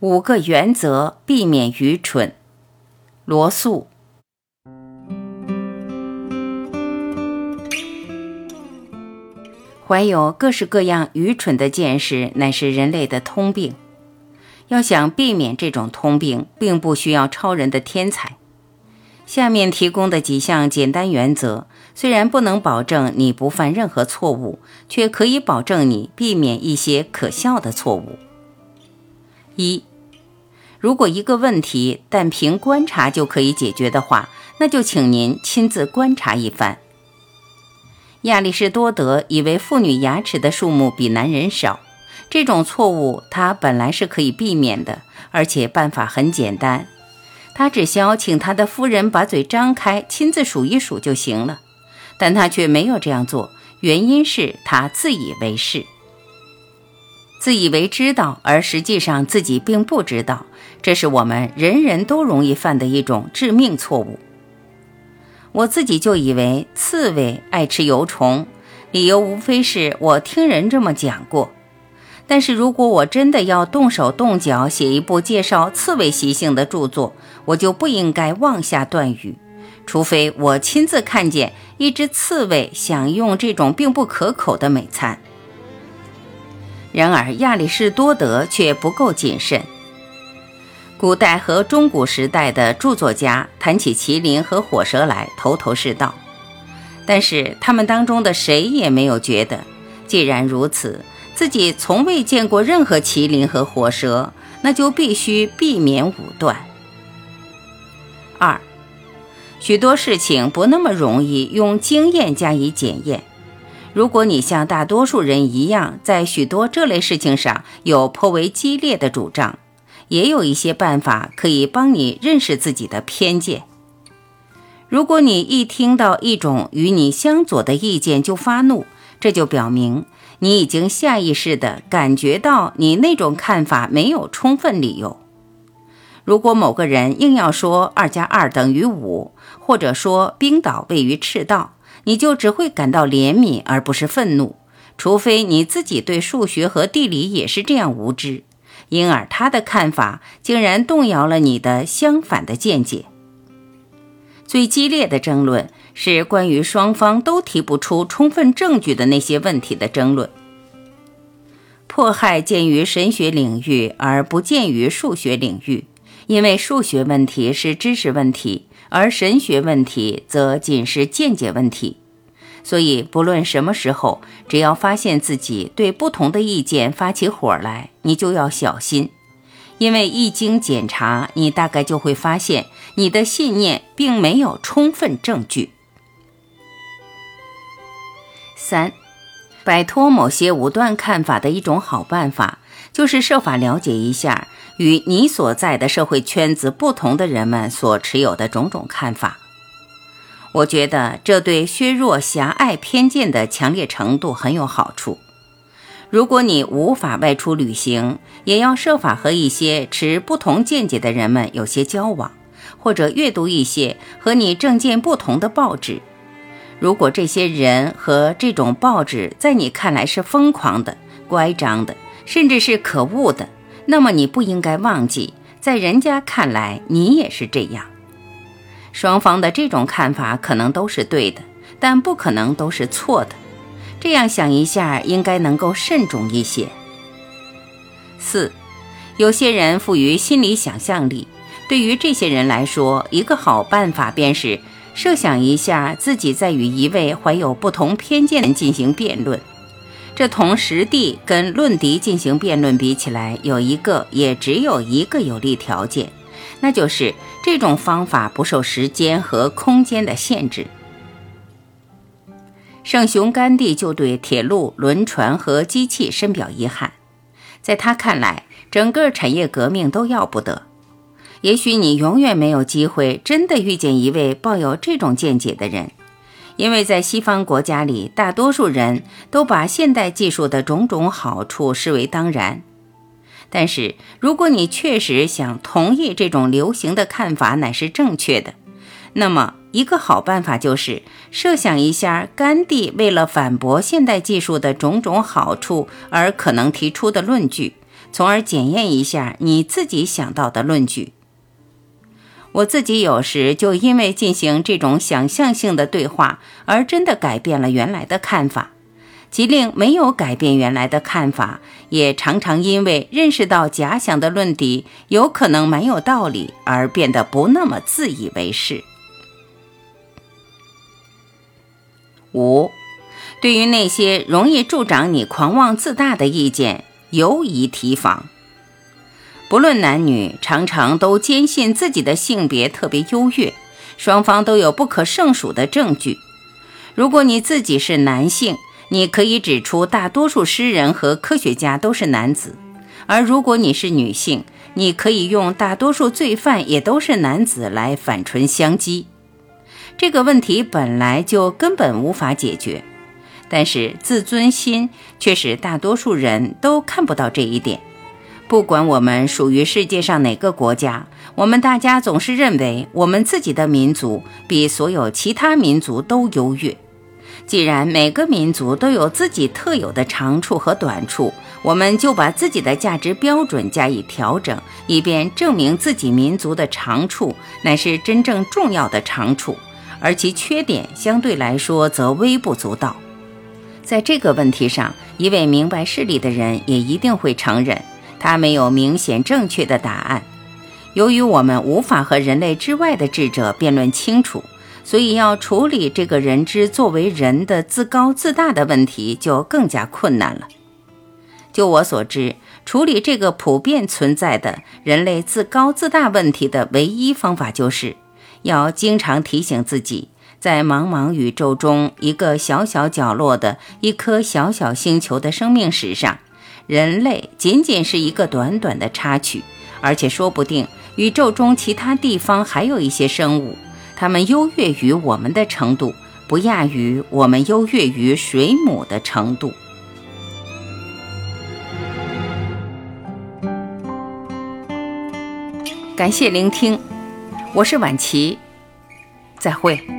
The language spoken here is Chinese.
五个原则避免愚蠢。罗素。怀有各式各样愚蠢的见识，乃是人类的通病。要想避免这种通病，并不需要超人的天才。下面提供的几项简单原则，虽然不能保证你不犯任何错误，却可以保证你避免一些可笑的错误。一，如果一个问题但凭观察就可以解决的话，那就请您亲自观察一番。亚里士多德以为妇女牙齿的数目比男人少，这种错误他本来是可以避免的，而且办法很简单，他只需要请他的夫人把嘴张开，亲自数一数就行了。但他却没有这样做，原因是他自以为是，自以为知道，而实际上自己并不知道，这是我们人人都容易犯的一种致命错误。我自己就以为刺猬爱吃油虫，理由无非是我听人这么讲过。但是如果我真的要动手动脚写一部介绍刺猬习性的著作，我就不应该妄下断语，除非我亲自看见一只刺猬享用这种并不可口的美餐。然而亚里士多德却不够谨慎。古代和中古时代的著作家谈起麒麟和火蛇来头头是道，但是他们当中的谁也没有觉得，既然如此，自己从未见过任何麒麟和火蛇，那就必须避免武断。二，许多事情不那么容易用经验加以检验。如果你像大多数人一样，在许多这类事情上有颇为激烈的主张。也有一些办法可以帮你认识自己的偏见。如果你一听到一种与你相左的意见就发怒，这就表明你已经下意识地感觉到你那种看法没有充分理由。如果某个人硬要说二加二等于五，或者说冰岛位于赤道，你就只会感到怜悯而不是愤怒，除非你自己对数学和地理也是这样无知。因而，他的看法竟然动摇了你的相反的见解。最激烈的争论是关于双方都提不出充分证据的那些问题的争论。迫害见于神学领域而不见于数学领域，因为数学问题是知识问题，而神学问题则仅是见解问题。所以，不论什么时候，只要发现自己对不同的意见发起火来，你就要小心，因为一经检查，你大概就会发现你的信念并没有充分证据。三，摆脱某些武断看法的一种好办法，就是设法了解一下与你所在的社会圈子不同的人们所持有的种种看法。我觉得这对削弱狭隘偏见的强烈程度很有好处。如果你无法外出旅行，也要设法和一些持不同见解的人们有些交往，或者阅读一些和你政见不同的报纸。如果这些人和这种报纸在你看来是疯狂的、乖张的，甚至是可恶的，那么你不应该忘记，在人家看来你也是这样。双方的这种看法可能都是对的，但不可能都是错的。这样想一下，应该能够慎重一些。四，有些人富于心理想象力，对于这些人来说，一个好办法便是设想一下自己在与一位怀有不同偏见的人进行辩论。这同实地跟论敌进行辩论比起来，有一个也只有一个有利条件，那就是。这种方法不受时间和空间的限制。圣雄甘地就对铁路、轮船和机器深表遗憾，在他看来，整个产业革命都要不得。也许你永远没有机会真的遇见一位抱有这种见解的人，因为在西方国家里，大多数人都把现代技术的种种好处视为当然。但是，如果你确实想同意这种流行的看法乃是正确的，那么一个好办法就是设想一下甘地为了反驳现代技术的种种好处而可能提出的论据，从而检验一下你自己想到的论据。我自己有时就因为进行这种想象性的对话，而真的改变了原来的看法；即令没有改变原来的看法，也常常因为认识到假想的论敌有可能蛮有道理，而变得不那么自以为是。五，对于那些容易助长你狂妄自大的意见，尤宜提防。不论男女，常常都坚信自己的性别特别优越，双方都有不可胜数的证据。如果你自己是男性，你可以指出大多数诗人和科学家都是男子；而如果你是女性，你可以用大多数罪犯也都是男子来反唇相讥。这个问题本来就根本无法解决，但是自尊心却使大多数人都看不到这一点。不管我们属于世界上哪个国家，我们大家总是认为我们自己的民族比所有其他民族都优越。既然每个民族都有自己特有的长处和短处，我们就把自己的价值标准加以调整，以便证明自己民族的长处乃是真正重要的长处，而其缺点相对来说则微不足道。在这个问题上，一位明白事理的人也一定会承认。他没有明显正确的答案。由于我们无法和人类之外的智者辩论清楚，所以要处理这个人之作为人的自高自大的问题就更加困难了。就我所知，处理这个普遍存在的人类自高自大问题的唯一方法，就是要经常提醒自己，在茫茫宇宙中一个小小角落的一颗小小星球的生命史上。人类仅仅是一个短短的插曲，而且说不定宇宙中其他地方还有一些生物，它们优越于我们的程度，不亚于我们优越于水母的程度。感谢聆听，我是晚琪，再会。